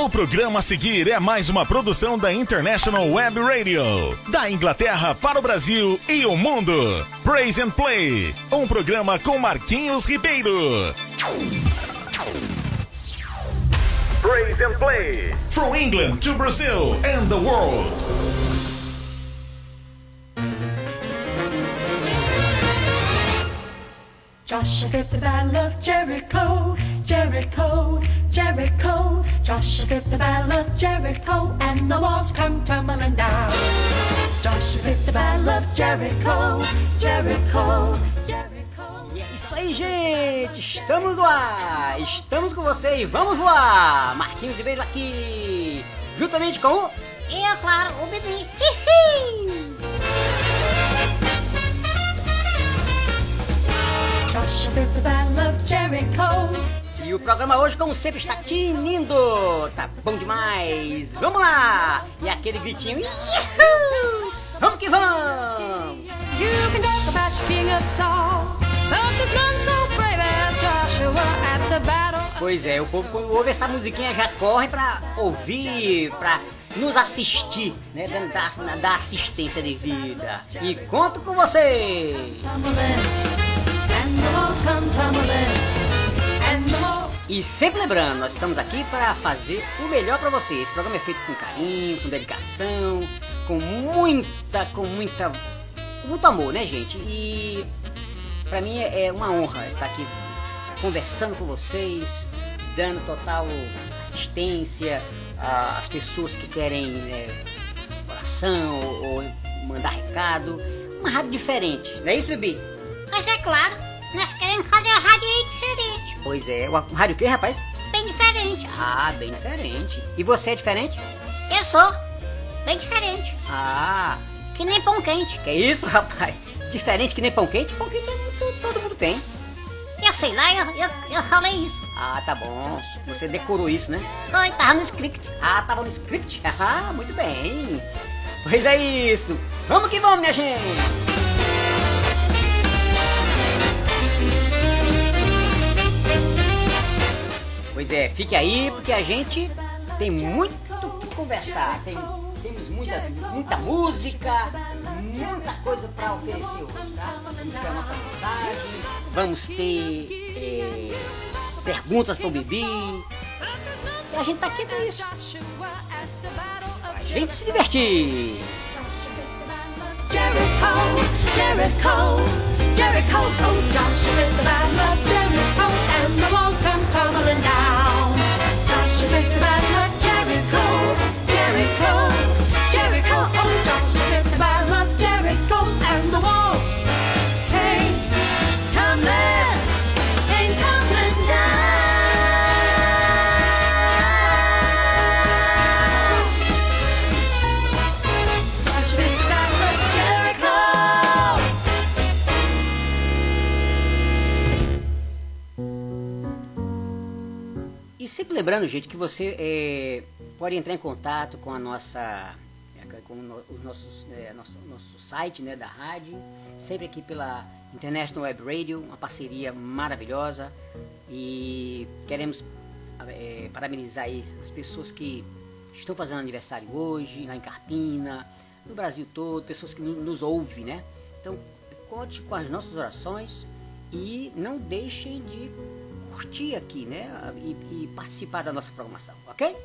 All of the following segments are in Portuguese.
O programa a seguir é mais uma produção da International Web Radio, da Inglaterra para o Brasil e o mundo. Praise and Play, um programa com Marquinhos Ribeiro. Praise and Play, from England to Brazil and the world. Joshua fit the battle of Jericho, Jericho, Jericho. Joshua fit the battle of Jericho, and the walls come tumbling down. Joshua fit the battle of Jericho, Jericho, Jericho. E é isso aí, gente! Estamos no ar! Estamos com vocês! Vamos lá! Marquinhos Ribeiro aqui! Juntamente com o... E é claro, o bebê. Hihi. Joshua the battle of Jericho. E o programa hoje, como sempre, está tinindo! Tá bom demais! Vamos lá! E aquele gritinho... Iuhu! Vamos que vamos! You can talk about your king of Saul, but there's none so brave as Joshua at the battle. Pois é, o povo quando ouve essa musiquinha já corre pra ouvir, pra nos assistir, né? Dando da, da assistência de vida. E conto com vocês! E sempre lembrando, nós estamos aqui para fazer o melhor para vocês. Esse programa é feito com carinho, com dedicação, com muita, com muita, com muito amor, né, gente? E para mim é é uma honra estar aqui conversando com vocês, dando total assistência às pessoas que querem né, oração ou, mandar recado. Uma rádio diferente, não é isso, Bibi? Mas é claro, nós queremos fazer a rádio. Pois é, uma rádio o quê, rapaz? Bem diferente. Ah, bem diferente. E você é diferente? Eu sou bem diferente. Ah, Que nem pão quente. que isso, rapaz? Diferente que nem pão quente? Pão quente é todo mundo tem. Eu sei lá, eu, eu, eu falei isso. Ah, tá bom. Você decorou isso, né? Foi, tava no script. Ah, tava no script? Ah, muito bem. Pois é isso. Vamos que vamos, minha gente. Pois é, fique aí porque a gente tem muito o que conversar. Tem, temos muita, muita música, muita coisa para oferecer hoje, tá? Vamos ter a nossa mensagem, vamos ter é, perguntas pro Bibi. E a gente tá aqui pra isso. A gente se divertir. Jericho, Jericho, Jericho, oh Joshua the battle of Jericho, and the walls sempre lembrando, gente, que você é, pode entrar em contato com a nossa. é, com o no- os nossos, é, nosso, nosso site né, da rádio, sempre aqui pela International Web Radio, uma parceria maravilhosa. E queremos é, parabenizar aí as pessoas que estão fazendo aniversário hoje, lá em Carpina, no Brasil todo, pessoas que no- nos ouvem, né? Então, conte com as nossas orações e não deixem de curtir aqui, né? E, e participar da nossa programação, ok?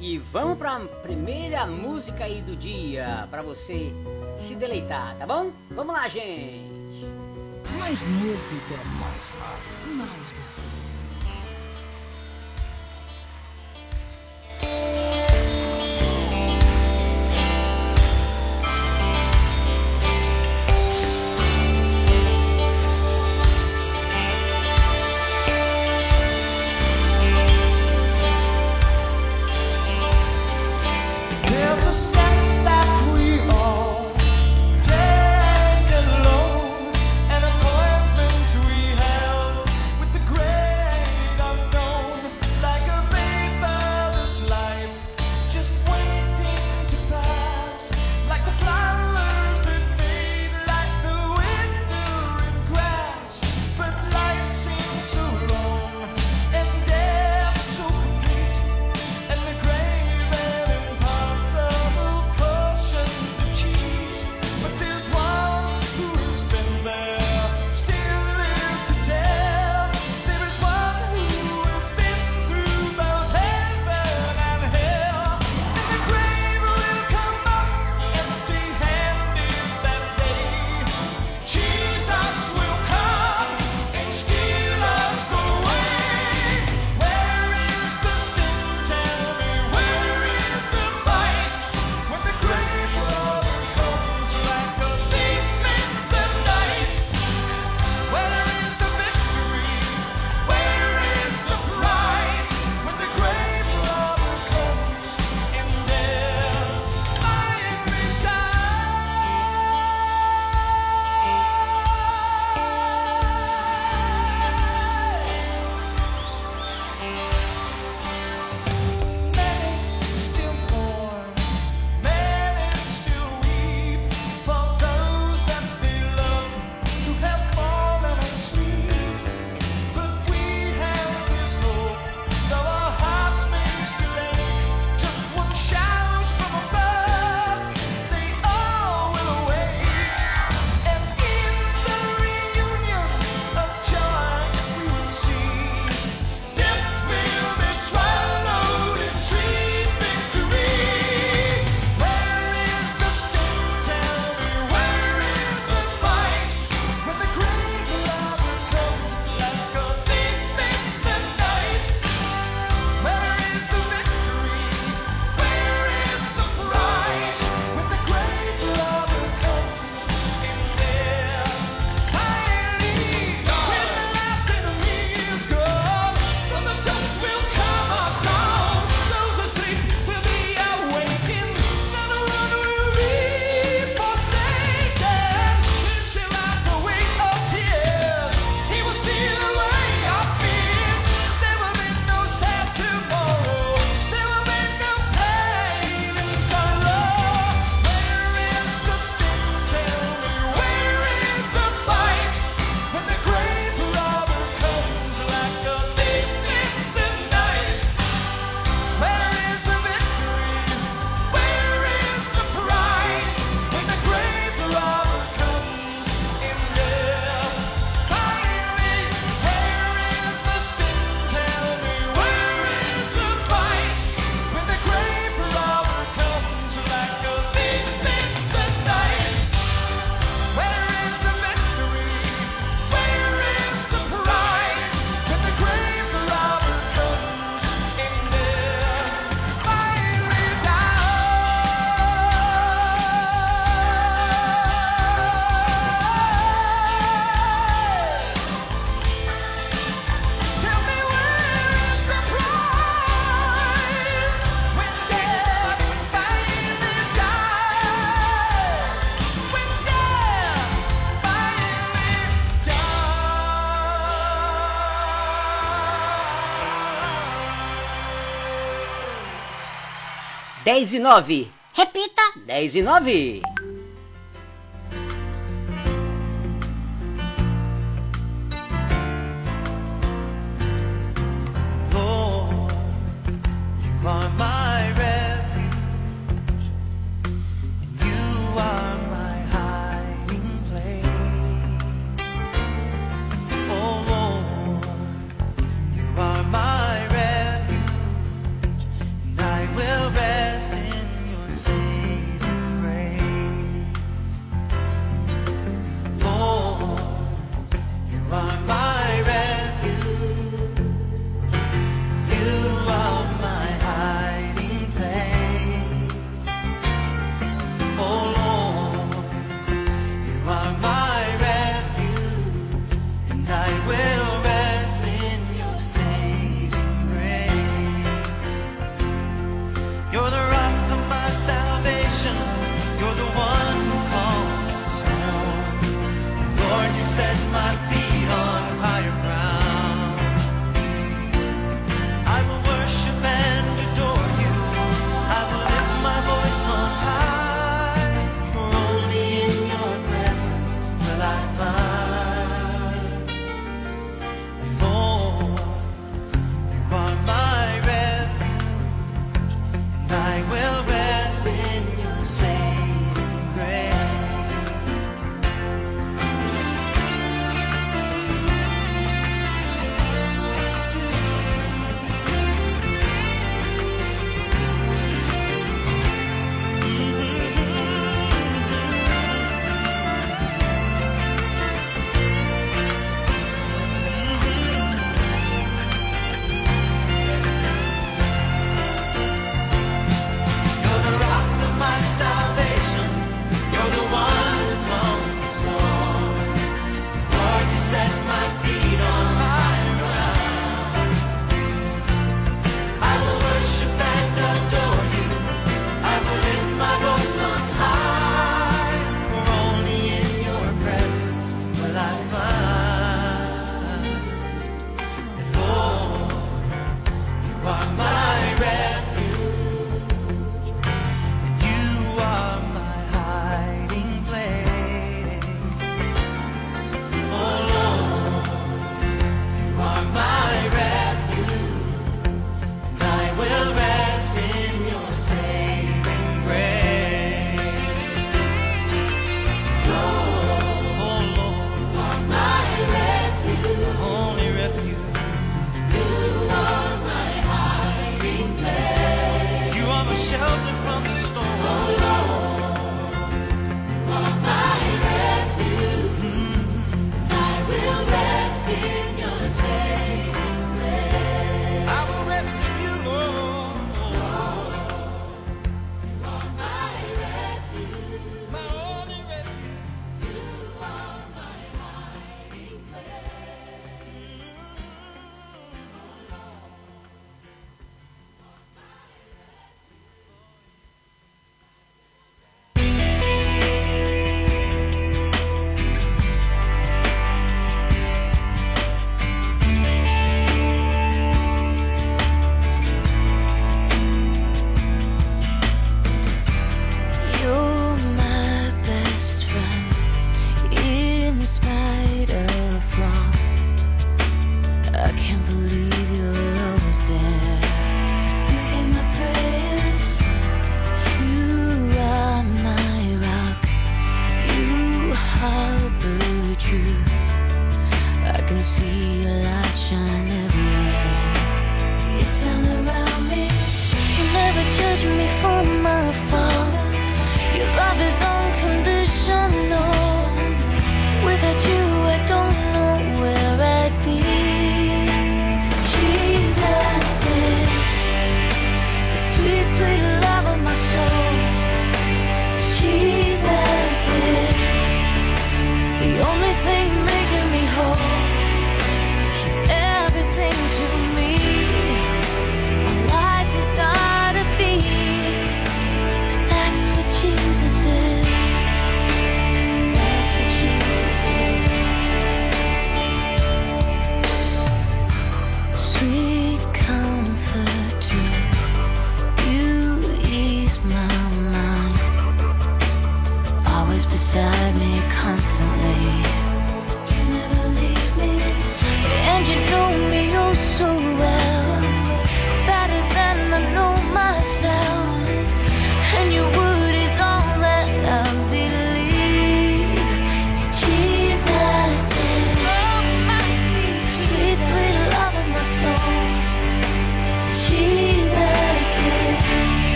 E vamos para primeira música aí do dia, para você se deleitar, tá bom? Vamos lá, gente! Mais música. Mais rádio. Mais 10 e 9. Repita. 10 e 9.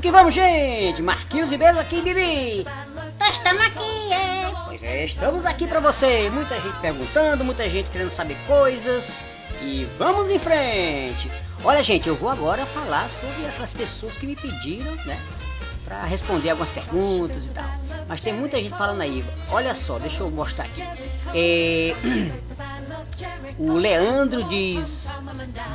Vamos que vamos, gente! Marquinhos Ribeiro aqui, Bibi! Nós estamos aqui, é. Pois é, estamos aqui pra você. Muita gente perguntando, muita gente querendo saber coisas. E vamos em frente. Olha, gente, eu vou agora falar sobre aquelas pessoas que me pediram, né? Pra responder algumas perguntas e tal. Mas tem muita gente falando aí. Olha só, deixa eu mostrar aqui. É, O Leandro diz: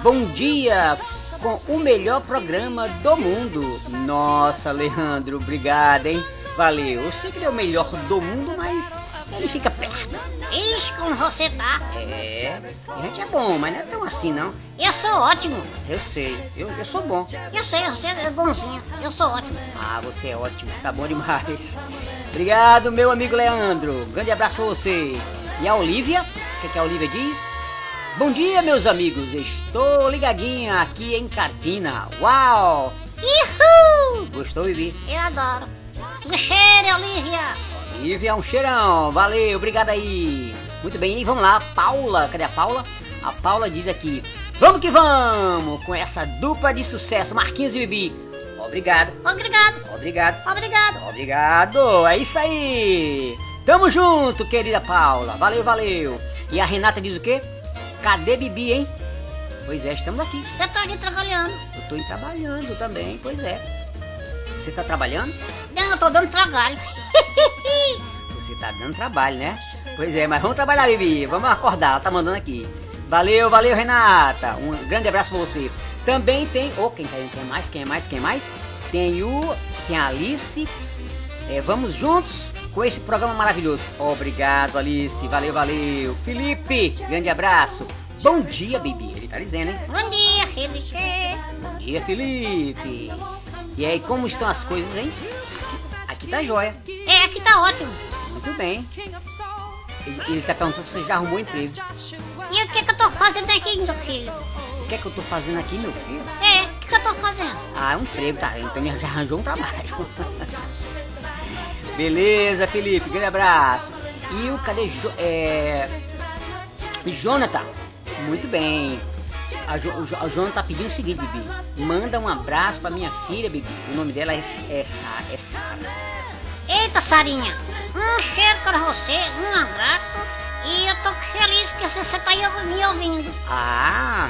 Bom dia com o melhor programa do mundo. Nossa, Leandro, obrigado, hein? Valeu. Eu sei que ele é o melhor do mundo, mas ele fica perto. Ixi, como você tá? É, a gente é bom, mas não é tão assim, não. Eu sou ótimo. Eu sei, eu, eu sou bom. Eu sei, você é bonzinho. Eu sou ótimo. Ah, você é ótimo, tá bom demais. Obrigado, meu amigo Leandro. Grande abraço pra você. E a Olivia, o que, que a Olivia diz? Bom dia, meus amigos. Estou ligadinha aqui em Cartina. Uau! Ihu! Gostou, Vivi? Eu adoro. Um cheiro, Olivia. Olivia, um cheirão. Valeu, obrigado aí. Muito bem, e vamos lá. Paula, cadê a Paula? A Paula diz aqui: Vamos que vamos com essa dupla de sucesso, Marquinhos e Bibi. Obrigado, Obrigado. obrigado. Obrigado. Obrigado, é isso aí. Tamo junto, querida Paula. Valeu, valeu. E a Renata diz o quê? Cadê Bibi, hein? Pois é, estamos aqui. Eu tô aqui trabalhando. Eu tô trabalhando também, pois é. Você tá trabalhando? Não, eu tô dando trabalho. Você tá dando trabalho, né? Pois é, mas vamos trabalhar, Bibi. Vamos acordar, ela tá mandando aqui. Valeu, valeu, Renata. Um grande abraço pra você. Também tem. Oh, quem, quem, quem mais? Quem mais? Quem mais? Tem o. Tem a Alice. É, vamos juntos com esse programa maravilhoso. Obrigado, Alice. Valeu, valeu. Felipe, grande abraço. Bom dia, Bibi. Ele tá dizendo, hein? Bom dia, Felipe. Bom dia, Felipe. E aí, como estão as coisas, hein? Aqui tá jóia. É, aqui tá ótimo. Muito bem. Ele, ele tá perguntando se você já arrumou emprego. E o que que eu tô fazendo aqui, meu filho? O que é que eu tô fazendo aqui, meu filho? É, o que que eu tô fazendo? Ah, é um emprego, tá? Então ele já arranjou um trabalho. Beleza, Felipe, grande abraço. E o cadê jo, é, Jonathan? Muito bem. A, jo, a Jonathan tá pedindo o seguinte, Bibi. Manda um abraço pra minha filha, Bibi. O nome dela é, é, é Sara. Eita, Sarinha. Um cheiro para você, um abraço. E eu tô feliz que você tá me ouvindo. Ah,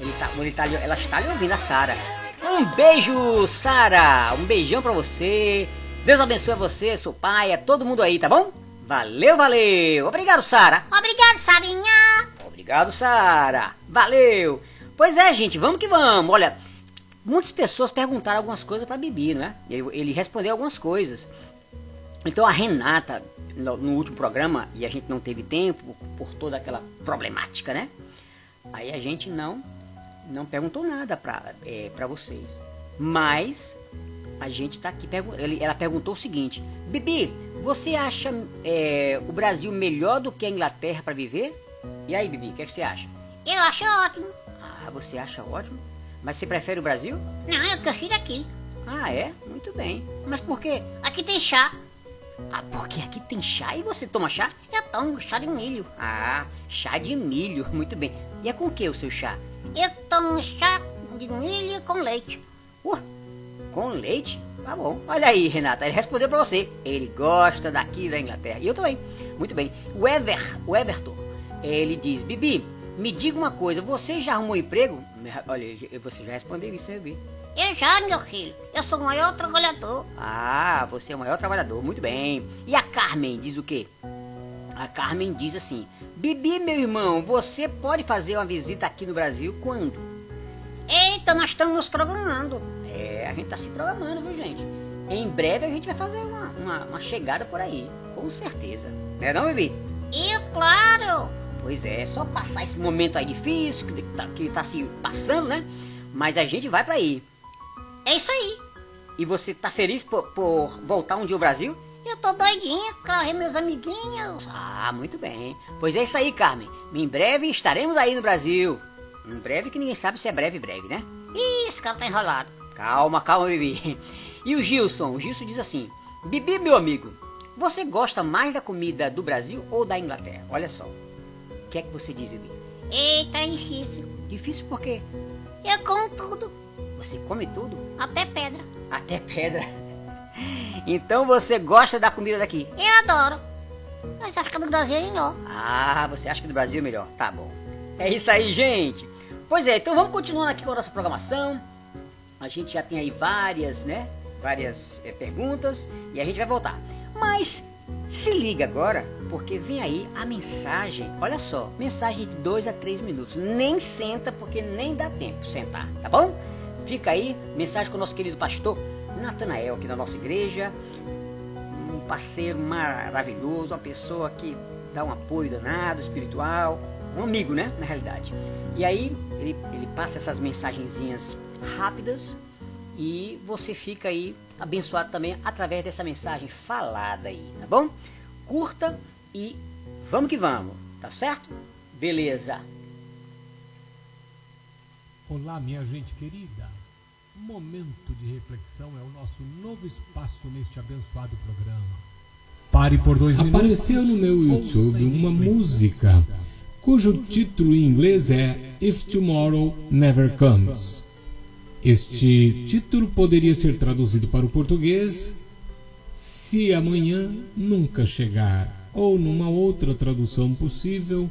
ele tá, ele tá, ela está lhe ouvindo, a Sara. Um beijo, Sara. Um beijão pra você. Deus abençoe você, seu pai, a todo mundo aí, tá bom? Valeu, valeu. Obrigado, Sara. Obrigado, Sarinha. Obrigado, Sara. Valeu. Pois é, gente, vamos que vamos. Olha, muitas pessoas perguntaram algumas coisas pra Bibi, não é? Ele, respondeu algumas coisas. Então a Renata, no, último programa, e a gente não teve tempo por toda aquela problemática, né? Aí a gente não não perguntou nada pra, é, pra vocês. Mas a gente tá aqui. Ela perguntou o seguinte: Bibi, você acha é, o Brasil melhor do que a Inglaterra pra viver? E aí, Bibi, o que, é que você acha? Eu acho ótimo. Ah, você acha ótimo? Mas você prefere o Brasil? Não, eu prefiro aqui. Ah, é? Muito bem. Mas por quê? Aqui tem chá. Ah, porque aqui tem chá e você toma chá? Eu tomo chá de milho. Ah, chá de milho. Muito bem. E é com o que o seu chá? Eu tomo chá de milho com leite. Uh, com leite? Tá bom. Olha aí, Renata, ele respondeu pra você. Ele gosta daqui da Inglaterra. E eu também. Muito bem. O Ever, o Everton, ele diz, Bibi, me diga uma coisa, você já arrumou emprego? Olha, você já respondeu isso, eu vi. Eu já, meu filho. Eu sou o maior trabalhador. Ah, você é o maior trabalhador, muito bem. E a Carmen diz o quê? A Carmen diz assim: Bibi, meu irmão, você pode fazer uma visita aqui no Brasil quando? Eita, nós estamos nos programando. É, a gente tá se programando, viu, gente? Em breve a gente vai fazer uma, uma, uma chegada por aí, com certeza. Não é não, Bibi? E claro, Pois é, só passar esse momento aí difícil que tá, que tá se passando, né? Mas a gente vai pra aí. é isso aí. E você tá feliz por, por voltar um dia ao Brasil? Eu tô doidinha ver meus amiguinhos. Ah, muito bem. Pois é isso aí, Carmen. Em breve estaremos aí no Brasil. Em breve que ninguém sabe se é breve, breve, né? Ih, esse cara tá enrolado. Calma, calma, Bibi. E o Gilson? O Gilson diz assim: Bibi, meu amigo, você gosta mais da comida do Brasil ou da Inglaterra? Olha só. O que é que você diz, Bibi? Eita, é difícil. Difícil por quê? Eu como tudo. Você come tudo? Até pedra. Até pedra. Então você gosta da comida daqui? Eu adoro. Mas acho que é do Brasil é melhor. Ah, você acha que é do Brasil é melhor? Tá bom. É isso aí, gente. Pois é, então vamos continuando aqui com a nossa programação. A gente já tem aí várias, né? Várias é, perguntas e a gente vai voltar. Mas se liga agora, porque vem aí a mensagem. Olha só, mensagem de 2 a 3 minutos. Nem senta, porque nem dá tempo sentar, tá bom? Fica aí, mensagem com o nosso querido pastor Natanael, aqui na nossa igreja. Um parceiro maravilhoso, uma pessoa que dá um apoio danado, espiritual. Um amigo, né? Na realidade. E aí, ele, ele passa essas mensagenzinhas rápidas e você fica aí abençoado também através dessa mensagem falada aí, tá bom? Curta e vamos que vamos, tá certo? Beleza. Olá, minha gente querida. Momento de reflexão é o nosso novo espaço neste abençoado programa. Pare por dois minutos. Apareceu no meu YouTube uma música cujo título em inglês é If Tomorrow Never Comes. Este título poderia ser traduzido para o português Se Amanhã Nunca Chegar, ou numa outra tradução possível,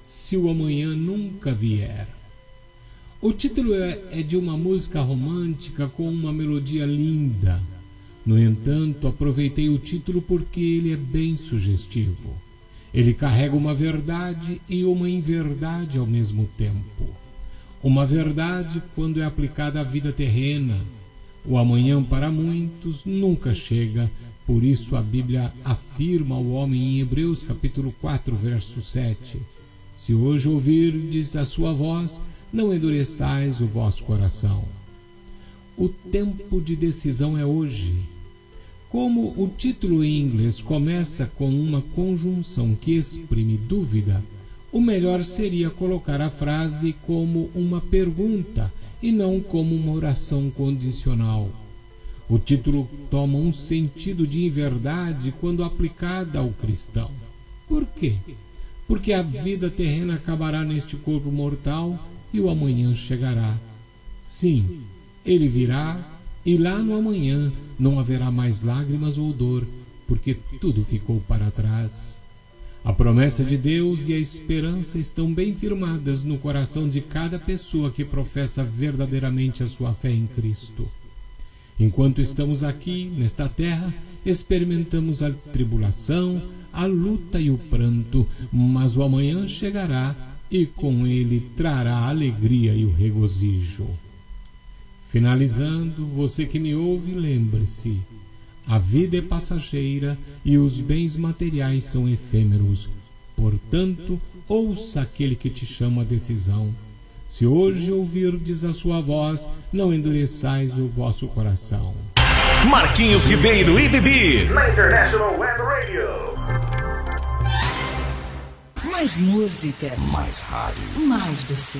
Se o Amanhã Nunca Vier. O título é, é, de uma música romântica com uma melodia linda. No entanto, aproveitei o título porque ele é bem sugestivo. Ele carrega uma verdade e uma inverdade ao mesmo tempo. Uma verdade quando é aplicada à vida terrena. O amanhã para muitos nunca chega, por isso a Bíblia afirma ao homem em Hebreus capítulo 4, verso 7: Se hoje ouvirdes a sua voz, não endureçais o vosso coração. O tempo de decisão é hoje. Como o título em inglês começa com uma conjunção que exprime dúvida, o melhor seria colocar a frase como uma pergunta e não como uma oração condicional. O título toma um sentido de inverdade quando aplicada ao cristão. Por quê? Porque a vida terrena acabará neste corpo mortal e o amanhã chegará. Sim, ele virá e lá no amanhã não haverá mais lágrimas ou dor, porque tudo ficou para trás. A promessa de Deus e a esperança estão bem firmadas no coração de cada pessoa que professa verdadeiramente a sua fé em Cristo. Enquanto estamos aqui, nesta terra, experimentamos a tribulação, a luta e o pranto, mas o amanhã chegará e com ele trará a alegria e o regozijo. Finalizando, você que me ouve, lembre-se: a vida é passageira e os bens materiais são efêmeros. Portanto, ouça aquele que te chama a decisão. Se hoje ouvirdes a sua voz, não endureçais o vosso coração. Marquinhos Ribeiro e Bibi. Na International Web Radio. Mais música. Mais rádio. Mais você.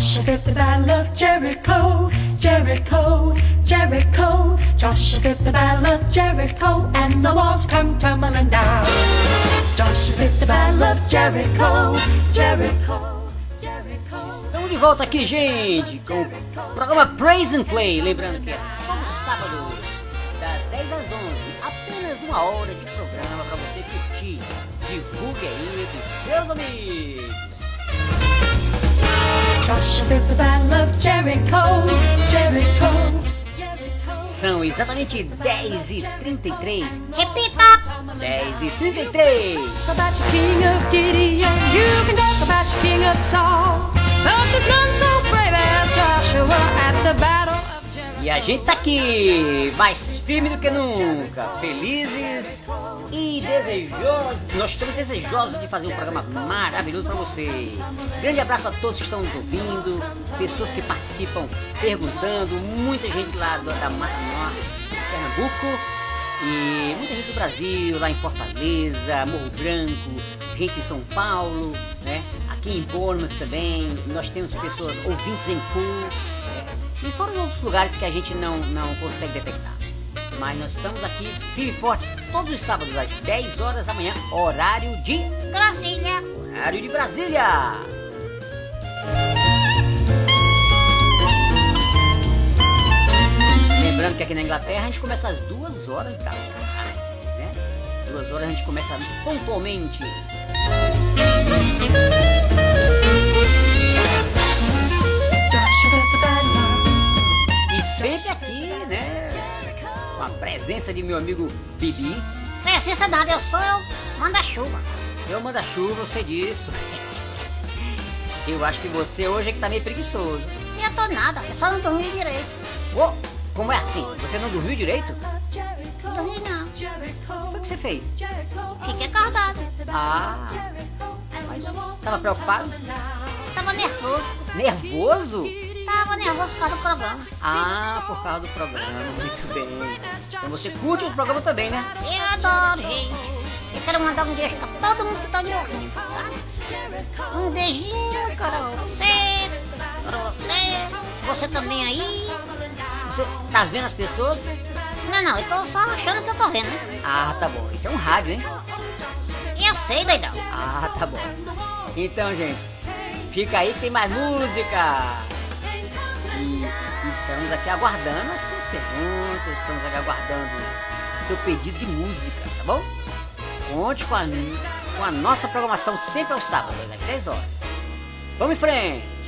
Joshua the Jericho, Jericho, Jericho. The Jericho, and the walls come tumbling down. The Jericho, Jericho. Estamos de volta aqui, gente, com o programa Praise and Play. Lembrando que é todo sábado, das 10 às 11, apenas uma hora de programa para você curtir. Divulgue aí entre seus amigos. São exatamente 10 e 33. Repita! 10 e 33. Talk about your king of Gideon. You can talk about your king of Saul. But there's none so brave as Joshua at the battle of Jericho. E a gente tá aqui, mais firme do que nunca, felizes e desejosos. Nós estamos desejosos de fazer um programa maravilhoso para você. Grande abraço a todos que estão nos ouvindo, pessoas que participam perguntando, muita gente lá da Mata Norte, Pernambuco e muita gente do Brasil, lá em Fortaleza, Morro Branco, gente em São Paulo, né? Aqui em Bournemouth também, nós temos pessoas ouvintes em Pool, né? e fora outros lugares que a gente não, não consegue detectar. Mas nós estamos aqui firme e fortes todos os sábados às 10 horas da manhã, horário de Gracinha! horário de Brasília. Lembrando que aqui na Inglaterra a gente começa às duas horas da tarde, né? Duas horas a gente começa pontualmente. E sempre aqui, presença de meu amigo Bibi. Precisa nada, eu sou eu, manda-chuva. Eu manda-chuva, você disso. Eu acho que você hoje é que tá meio preguiçoso. Eu tô nada, eu só não dormi direito. Ô, Como é assim? Você não dormiu direito? Não dormi não. O que você fez? Fiquei acordado. Ah, mas tava preocupado? Tava nervoso. Nervoso? Tava nervoso por causa do programa. Ah, por causa do programa, muito bem. Então você curte o programa também, né? Eu adoro, gente. Eu quero mandar um beijo pra todo mundo que tá me ouvindo, tá? Um beijinho para você, para você, você também aí. Você tá vendo as pessoas? Não, não, eu tô só achando que eu tô vendo, né? Ah, tá bom. Isso é um rádio, hein? Eu sei, doidão. Ah, tá bom. Então, gente, fica aí que tem mais música. Estamos aqui aguardando as suas perguntas, estamos aqui aguardando o seu pedido de música, tá bom? Conte com a, com a nossa programação sempre aos sábados, às 10 horas. Vamos em frente!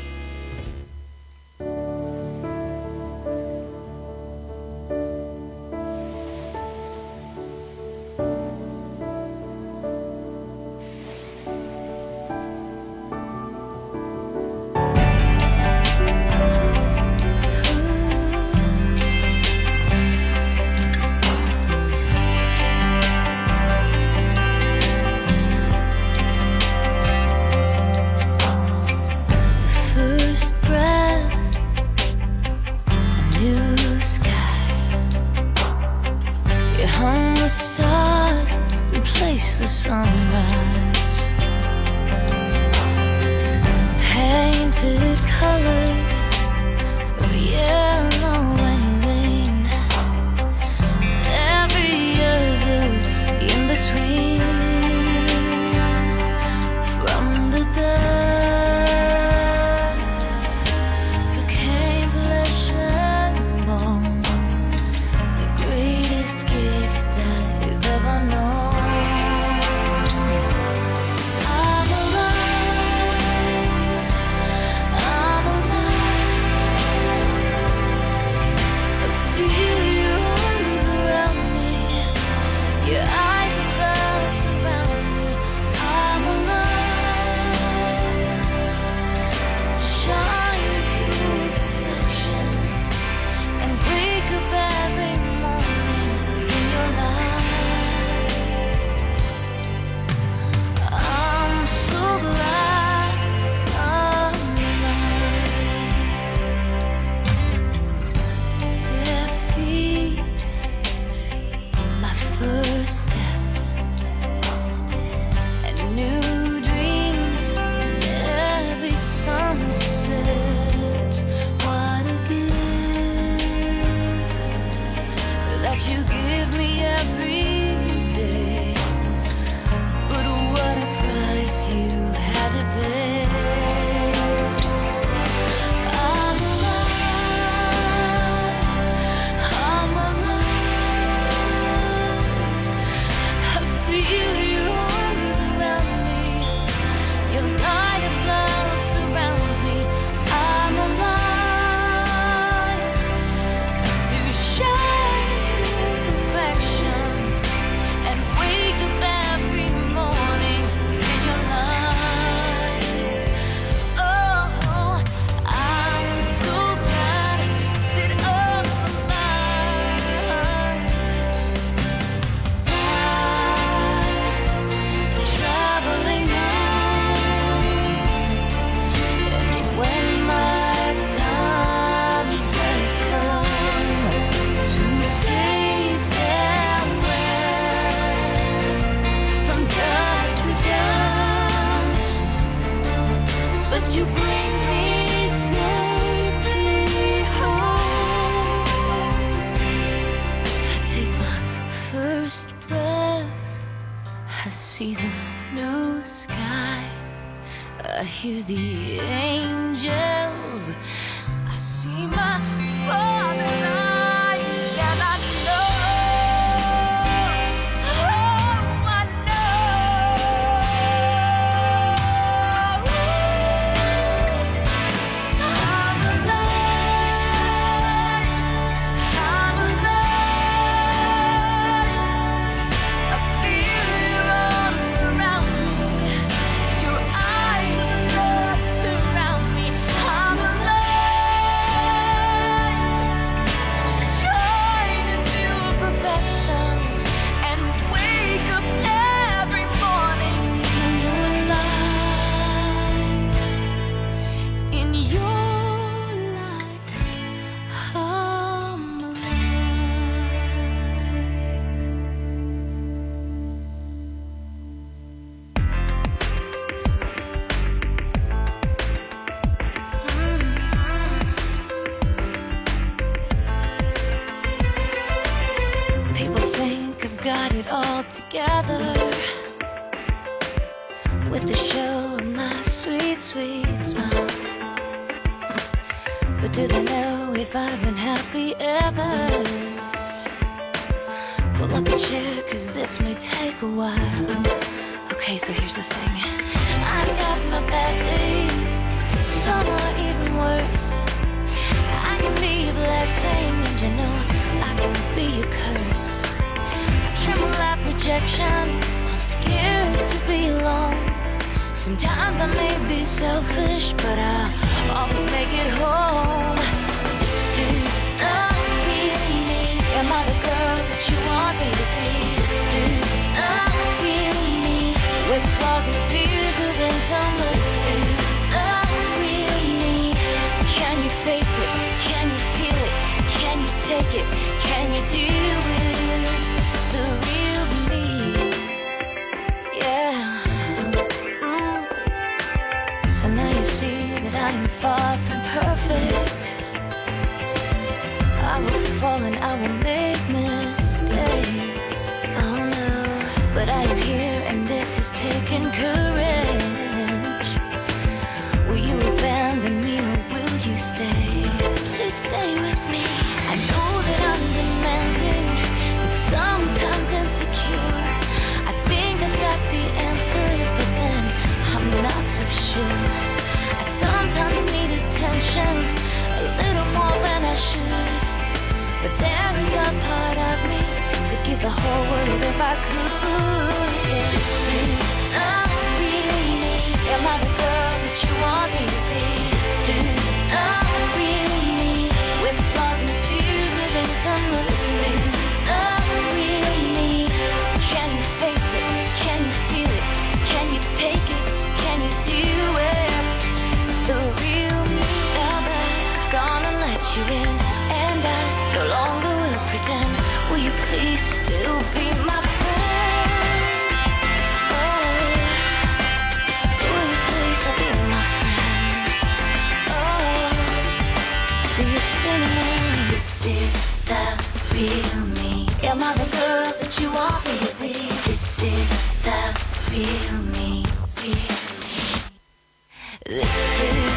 See the new sky. I hear the angels. I will make mistakes. Oh no, but I am here and this has taken courage. Will you abandon me or will you stay? Please stay with me. I know that I'm demanding and sometimes insecure. I think I've got the answers, but then I'm not so sure. I sometimes need attention a little more than I should. But there is a part of me that give the whole world if I could. This is the real me. Am I the girl that you want me to be? This is the real me. With flaws and fears of intimacy. Real me. Real me. This is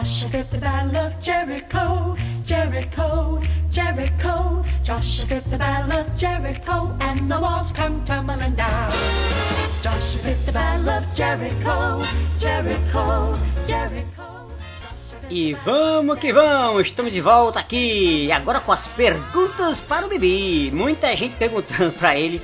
Joshua fit the battle of Jericho, Jericho, Jericho. Joshua fit the battle of Jericho, and the walls come tumbling down. Joshua fit the battle of Jericho, Jericho, Jericho. E vamos que vamos, estamos de volta aqui, agora com as perguntas para o Bibi. Muita gente perguntando para ele,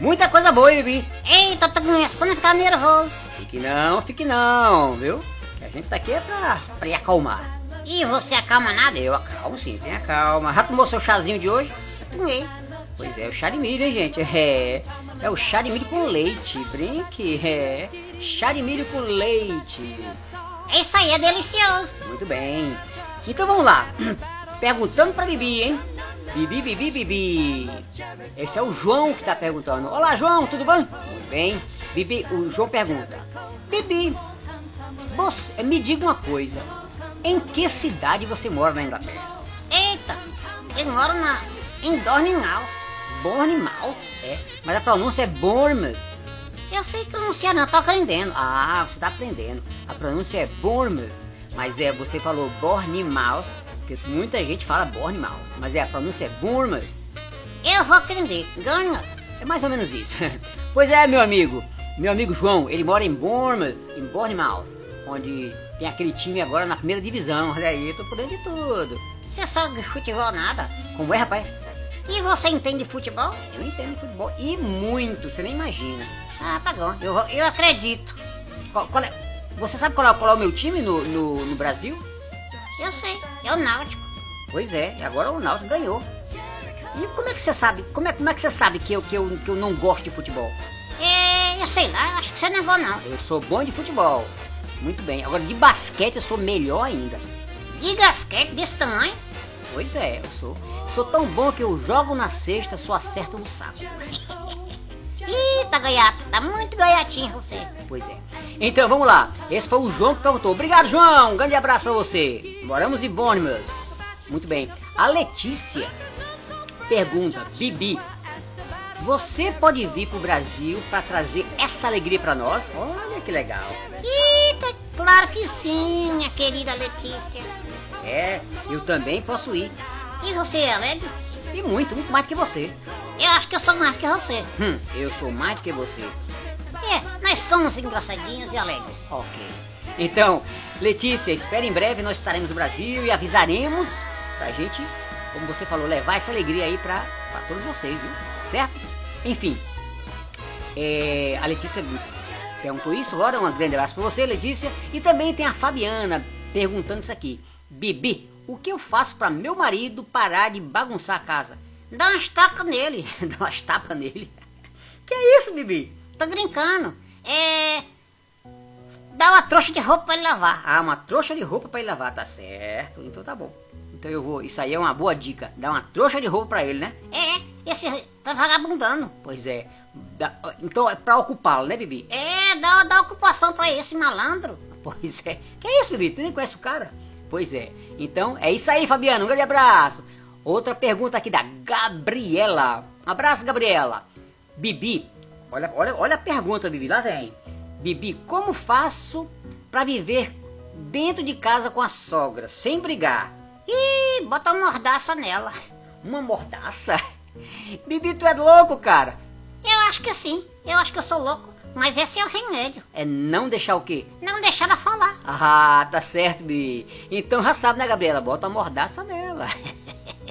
muita coisa boa, Bibi. Eita, tô começando a ficar nervoso. Fique não, fique não, viu? A gente tá aqui é pra, pra ir acalmar. E você acalma nada? Eu acalmo sim, tenha calma. Já tomou seu chazinho de hoje? Tomei. Pois é, o chá de milho, hein, gente? É, é o chá de milho com leite, brinque, é chá de milho com leite. Isso aí é delicioso. Muito bem. Então vamos lá. Perguntando pra Bibi, hein? Bibi, Bibi, Bibi. Esse é o João que tá perguntando. Olá, João, tudo bem? Muito bem. Bibi, o João pergunta. Bibi, você, me diga uma coisa. Em que cidade você mora na Inglaterra? Eita, eu moro na, em Dorninghouse. Bournemouth? É, mas a pronúncia é Bournemouth. Eu sei pronunciar, não tô aprendendo. Ah, você tá aprendendo. A pronúncia é Bournemouth. Mas é, você falou Bournemouth, porque muita gente fala Bournemouth. Mas é, a pronúncia é Bournemouth. Eu vou aprender. Dorninghouse. É mais ou menos isso. pois é, meu amigo. Meu amigo João, ele mora em Bournemouth, em Bournemouth, onde tem aquele time agora na primeira divisão. Olha aí, eu tô por dentro de tudo. Você sabe de futebol nada? Como é, rapaz? E você entende de futebol? Eu entendo futebol e muito, você nem imagina. Ah, tá bom. Eu, eu acredito. Qual, qual é? Você sabe qual é, qual é o meu time no, no, no Brasil? Eu sei. É o Náutico. Pois é, e agora o Náutico ganhou. E como é que você sabe? Como é, como é que você sabe que eu, que, eu, que eu não gosto de futebol? É, eu sei lá. Acho que você não é bom, não. Eu sou bom de futebol. Muito bem. Agora de basquete eu sou melhor ainda. De basquete desse tamanho? Pois é, eu sou. Sou tão bom que eu jogo na cesta, só acerto no saco. Ih, tá gaiato. Tá muito gaiatinho você. Pois é. Então vamos lá. Esse foi o João que perguntou. Obrigado, João. Um grande abraço pra você. Moramos em Bournemouth. Muito bem. A Letícia pergunta, Bibi, você pode vir pro Brasil pra trazer essa alegria pra nós? Olha que legal. Eita, claro que sim, minha querida Letícia. É, eu também posso ir. E você é alegre? E muito, muito mais que você. Eu acho que eu sou mais que você. Hum, eu sou mais do que você. É, nós somos engraçadinhos e alegres. Ok. Então, Letícia, espere em breve nós estaremos no Brasil e avisaremos pra gente, como você falou, levar essa alegria aí pra, pra todos vocês, viu? Certo? Enfim, é, a Letícia perguntou isso agora, um grande abraço pra você, Letícia. E também tem a Fabiana perguntando isso aqui. Bibi, o que eu faço pra meu marido parar de bagunçar a casa? Dá umas tacas nele. Dá umas tapas nele. Que é isso, Bibi? Tô brincando. É. Dá uma trouxa de roupa pra ele lavar. Ah, uma trouxa de roupa pra ele lavar, tá certo. Então tá bom. Então eu vou. Isso aí é uma boa dica. Dá uma trouxa de roupa pra ele, né? É, esse tá vagabundando. Pois é. Dá- então é pra ocupá-lo, né, Bibi? É, dá, dá ocupação pra esse malandro. Pois é. Que é isso, Bibi? Tu nem conhece o cara? Pois é. Então é isso aí, Fabiano. Um grande abraço. Outra pergunta aqui da Gabriela. Abraço, Gabriela. Bibi, olha, olha, olha a pergunta, Bibi. Lá vem. Bibi, como faço pra viver dentro de casa com a sogra, sem brigar? Ih, bota uma mordaça nela. Uma mordaça? Bibi, tu é louco, cara. Eu acho que sim. Eu acho que eu sou louco. Mas esse é o remédio. É não deixar o quê? Não deixar ela falar. Ah, tá certo, Bibi. Então já sabe, né, Gabriela? Bota uma mordaça nela.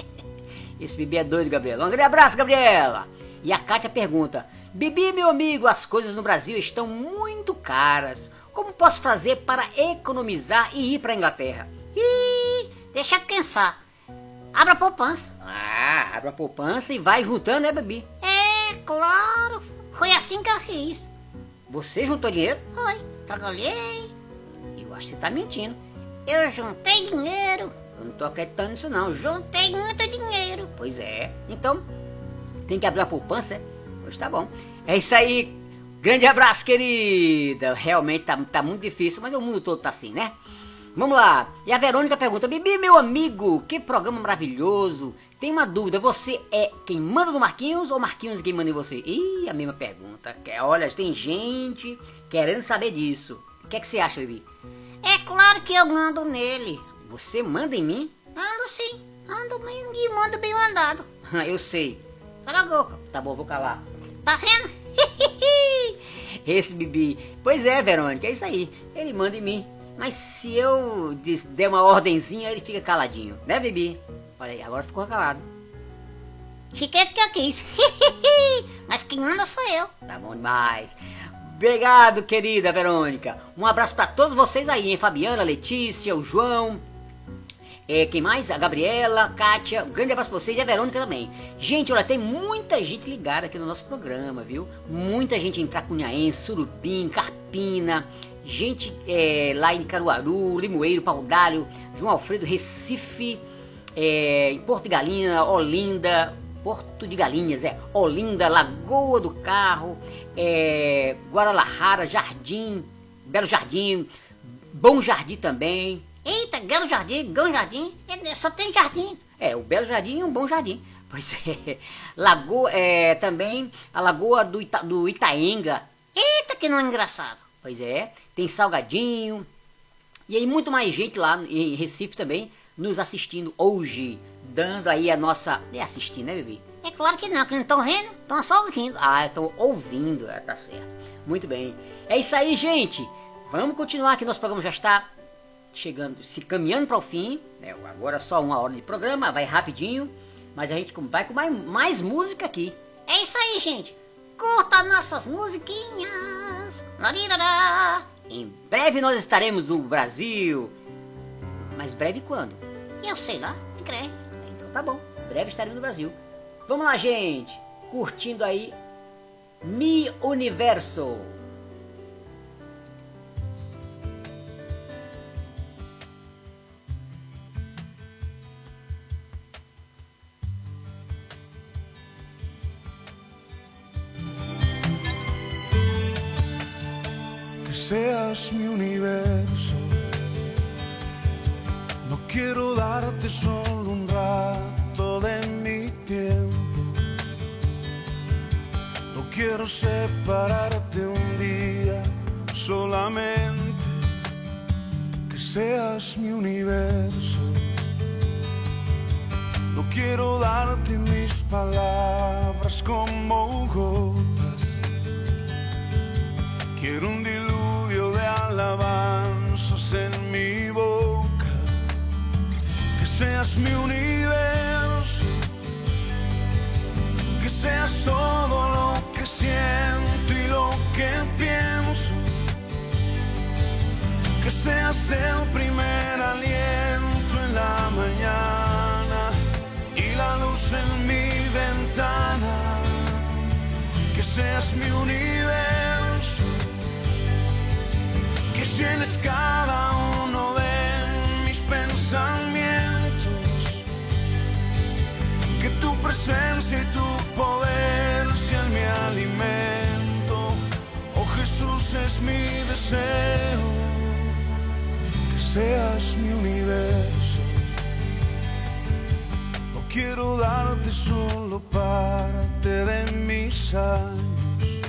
Esse Bibi é doido, Gabriela. Um grande abraço, Gabriela. E a Kátia pergunta: Bibi, meu amigo, as coisas no Brasil estão muito caras. Como posso fazer para economizar e ir para Inglaterra? Ih, deixa eu pensar. Abra a poupança. Ah, abre a poupança e vai juntando, né, Bibi? É, claro. Foi assim que eu fiz. Você juntou dinheiro? Foi, trabalhei. Eu acho que você tá mentindo. Eu juntei dinheiro. Eu não tô acreditando nisso, não. Ju- Juntei muito dinheiro. Pois é. Então, tem que abrir a poupança, é? Pois tá bom. É isso aí. Grande abraço, querida. Realmente tá, tá muito difícil, mas o mundo todo tá assim, né? Vamos lá. E a Verônica pergunta: Bibi, meu amigo, que programa maravilhoso. Tem uma dúvida, você é quem manda no Marquinhos ou Marquinhos quem manda em você? Ih, a mesma pergunta. Olha, tem gente querendo saber disso. O que é que você acha, Bibi? É claro que eu mando nele. Você manda em mim? Ando sim. Ando bem e mando bem mandado. Eu sei. Cala a boca. Tá bom, vou calar. Tá vendo? Esse Bibi. Pois é, Verônica, é isso aí. Ele manda em mim. Mas se eu der uma ordenzinha, ele fica caladinho. Né, Bibi? Olha aí, agora ficou calado. Fiquei porque eu quis. Mas quem manda sou eu. Tá bom demais. Obrigado, querida Verônica. Um abraço pra todos vocês aí, hein? Fabiana, Letícia, o João. É, quem mais? A Gabriela, a Kátia. Um grande abraço pra vocês e a Verônica também. Gente, olha, tem muita gente ligada aqui no nosso programa, viu? Muita gente em Tracunhaense, Surubim, Carpina. Gente é, lá em Caruaru, Limoeiro, Paudalho, João Alfredo, Recife, é, em Porto de Galinha, Olinda, Porto de Galinhas, é, Olinda, Lagoa do Carro, é, Guaralajara, Jardim, Belo Jardim, Bom Jardim também. Eita, Galo Jardim, Gão Jardim. é, Só tem jardim. É, o Belo Jardim e um bom jardim. Pois é. Lagoa, é, também a Lagoa do, Ita, do Itaenga. Eita, que não é engraçado. Pois é. Tem Salgadinho. E aí muito mais gente lá em Recife também nos assistindo hoje. Dando aí a nossa... É assistindo, né, bebê? É claro que não, que não estão vendo, estão só ouvindo. Ah, estão ouvindo. É, tá certo. Muito bem. É isso aí, gente. Vamos continuar que nosso programa já está chegando, se caminhando para o fim. né? agora só uma hora de programa, vai rapidinho. Mas a gente vai com mais, mais música aqui. É isso aí, gente. Curta nossas musiquinhas. Larirará. Em breve nós estaremos no Brasil. Mas breve quando? Eu sei lá, crê. Então tá bom, em breve estaremos no Brasil. Vamos lá, gente. Curtindo aí Mi Universo. Separarte un día solamente. Que seas mi universo. No quiero darte mis palabras como gotas. Quiero un diluvio de alabanzas en mi boca. Que seas mi universo. Que seas todo lo que siento seas el primer aliento en la mañana y la luz en mi ventana. Que seas mi universo que llenes cada uno de mis pensamientos, que tu presencia y tu poder sean mi alimento. Oh Jesús es mi deseo, seas mi universo. No quiero darte solo parte de mis años.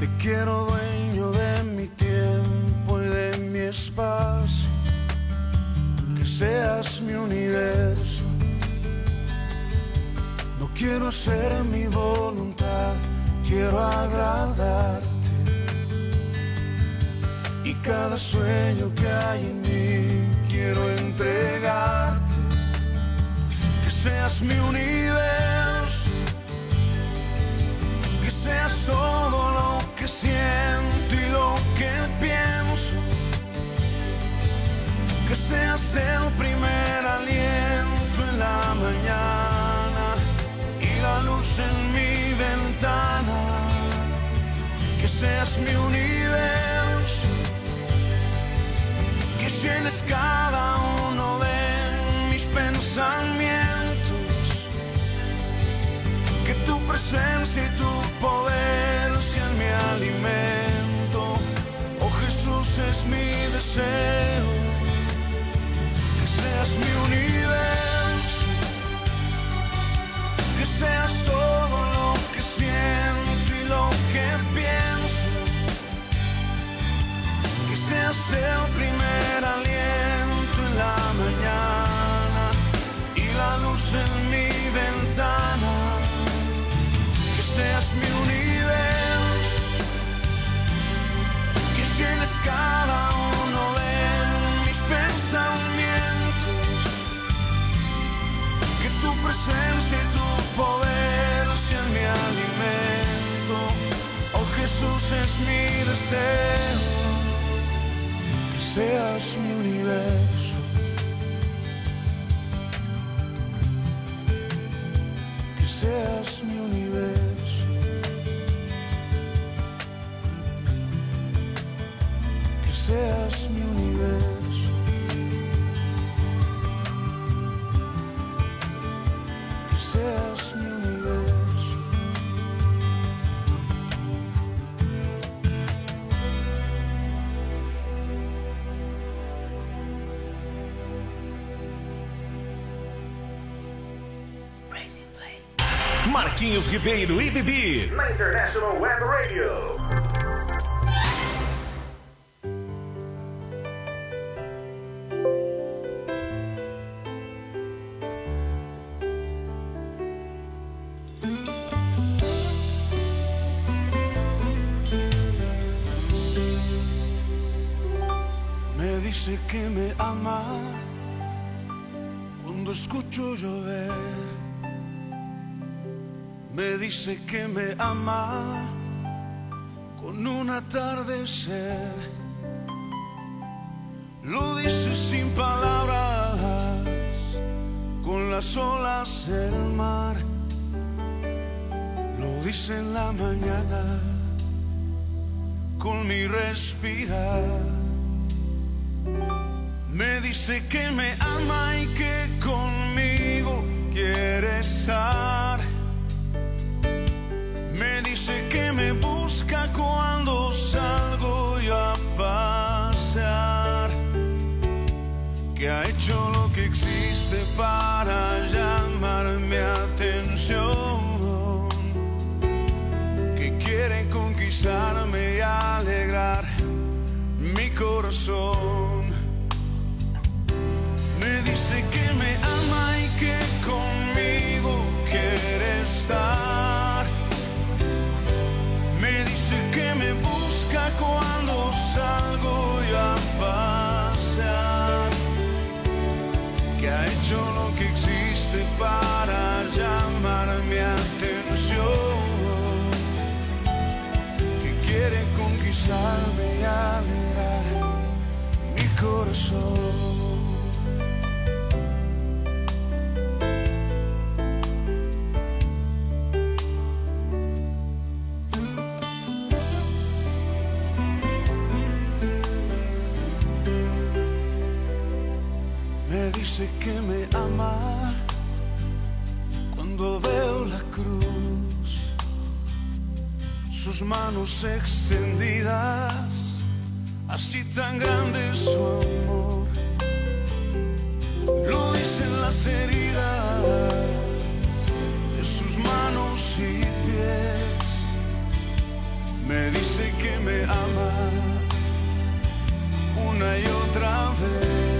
Te quiero dueño de mi tiempo y de mi espacio. Que seas mi universo. No quiero hacer mi voluntad, quiero agradarte. Cada sueño que hay en mí quiero entregarte. Que seas mi universo que seas todo lo que siento y lo que pienso, que seas el primer aliento en la mañana y la luz en mi ventana, que seas mi universo, llenes cada uno de mis pensamientos. Que tu presencia y tu poder sean mi alimento. Oh Jesús es mi deseo, que seas mi universo, que seas todo seas el primer aliento en la mañana y la luz en mi ventana. Que seas mi universo, que llenes cada uno de mis pensamientos, que tu presencia y tu poder sean mi alimento. Oh Jesús es mi deseo, seas mi universo. que seas mi universo, que seas mi universo, Ribeiro e Bibi. Na International Web Radio. Con un atardecer. Lo dice sin palabras, con las olas del mar. Lo dice en la mañana, con mi respirar. Me dice que me ama y que conmigo quiere estar. Dice que me ama cuando veo la cruz, sus manos extendidas, así tan grande su amor. Lo dicen las heridas de sus manos y pies. Me dice que me ama una y otra vez.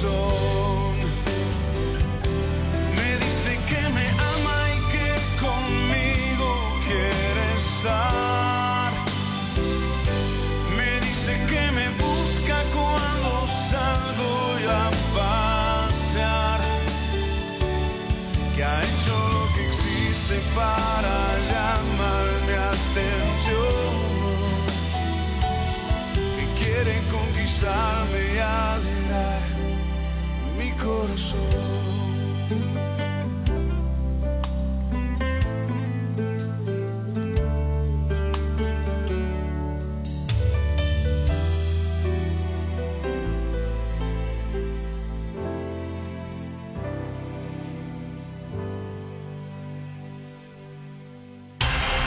soul. Corazón.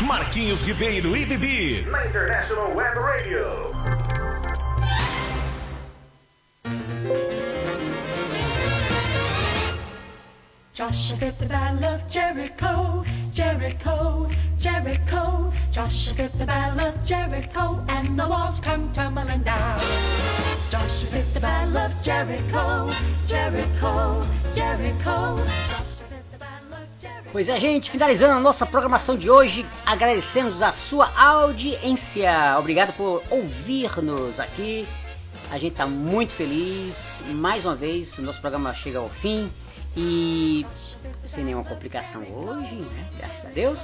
Marquinhos Ribeiro e Bibi. Na International Web Radio. Joshua fit the battle of Jericho, Jericho, Jericho. Joshua fit the battle of Jericho, and the walls come tumbling down. Joshua fit the battle of Jericho, Jericho, Jericho. Pois é, gente, finalizando a nossa programação de hoje, agradecemos a sua audiência. Obrigado por ouvir-nos aqui. A gente está muito feliz. Mais uma vez, o nosso programa chega ao fim e sem nenhuma complicação hoje, né? Graças a Deus.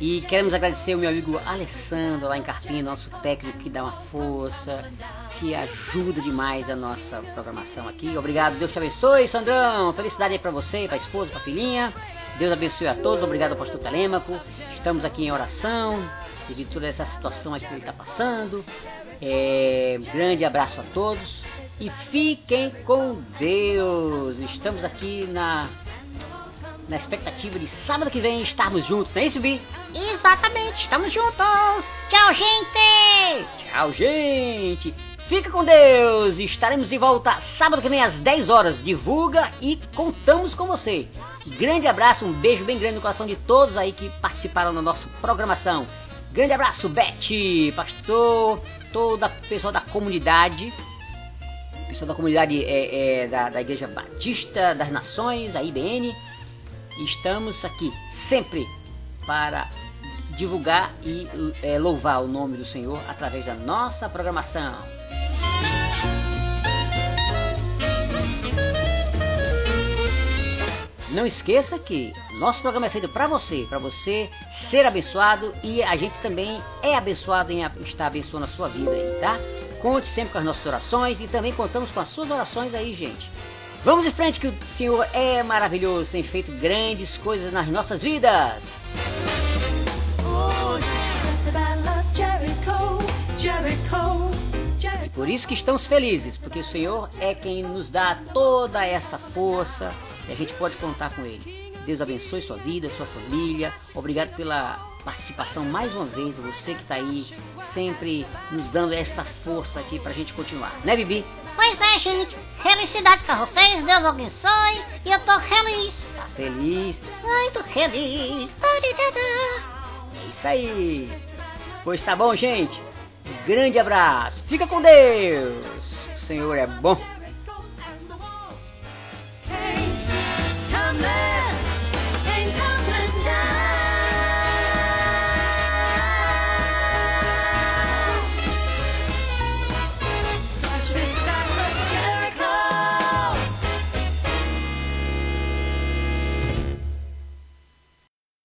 E queremos agradecer o meu amigo Alessandro lá em Carpina, nosso técnico que dá uma força, que ajuda demais a nossa programação aqui. Obrigado, Deus te abençoe, Sandrão. Felicidade aí pra você, pra esposa, pra filhinha. Deus abençoe a todos. Obrigado, pastor Telêmaco. Estamos aqui em oração devido a toda essa situação aqui que ele está passando. É, grande abraço a todos e fiquem com Deus. Estamos aqui na na expectativa de sábado que vem estarmos juntos, não é isso, Bi? Exatamente, estamos juntos. Tchau, gente. Tchau, gente! Fica com Deus! Estaremos de volta sábado que vem às 10 horas. Divulga e contamos com você. Grande abraço, um beijo bem grande no coração de todos aí que participaram da nossa programação. Grande abraço, Beth, pastor, toda a pessoa da comunidade. Pessoal da comunidade é, é, da, da Igreja Batista das Nações, a IBN. Estamos aqui sempre para divulgar e é, louvar o nome do Senhor através da nossa programação. Não esqueça que nosso programa é feito para você, para você ser abençoado e a gente também é abençoado em estar abençoando a sua vida tá? Conte sempre com as nossas orações e também contamos com as suas orações aí, gente. Vamos em frente que o Senhor é maravilhoso, tem feito grandes coisas nas nossas vidas. Por isso que estamos felizes, porque o Senhor é quem nos dá toda essa força e a gente pode contar com Ele. Deus abençoe sua vida, sua família. Obrigado pela participação mais uma vez, você que está aí sempre nos dando essa força aqui para a gente continuar, né Bibi? Pois é, gente, felicidade para vocês, Deus abençoe, e eu tô feliz. Tá feliz? Muito feliz. É isso aí. Pois tá bom, gente. Um grande abraço. Fica com Deus. O Senhor é bom.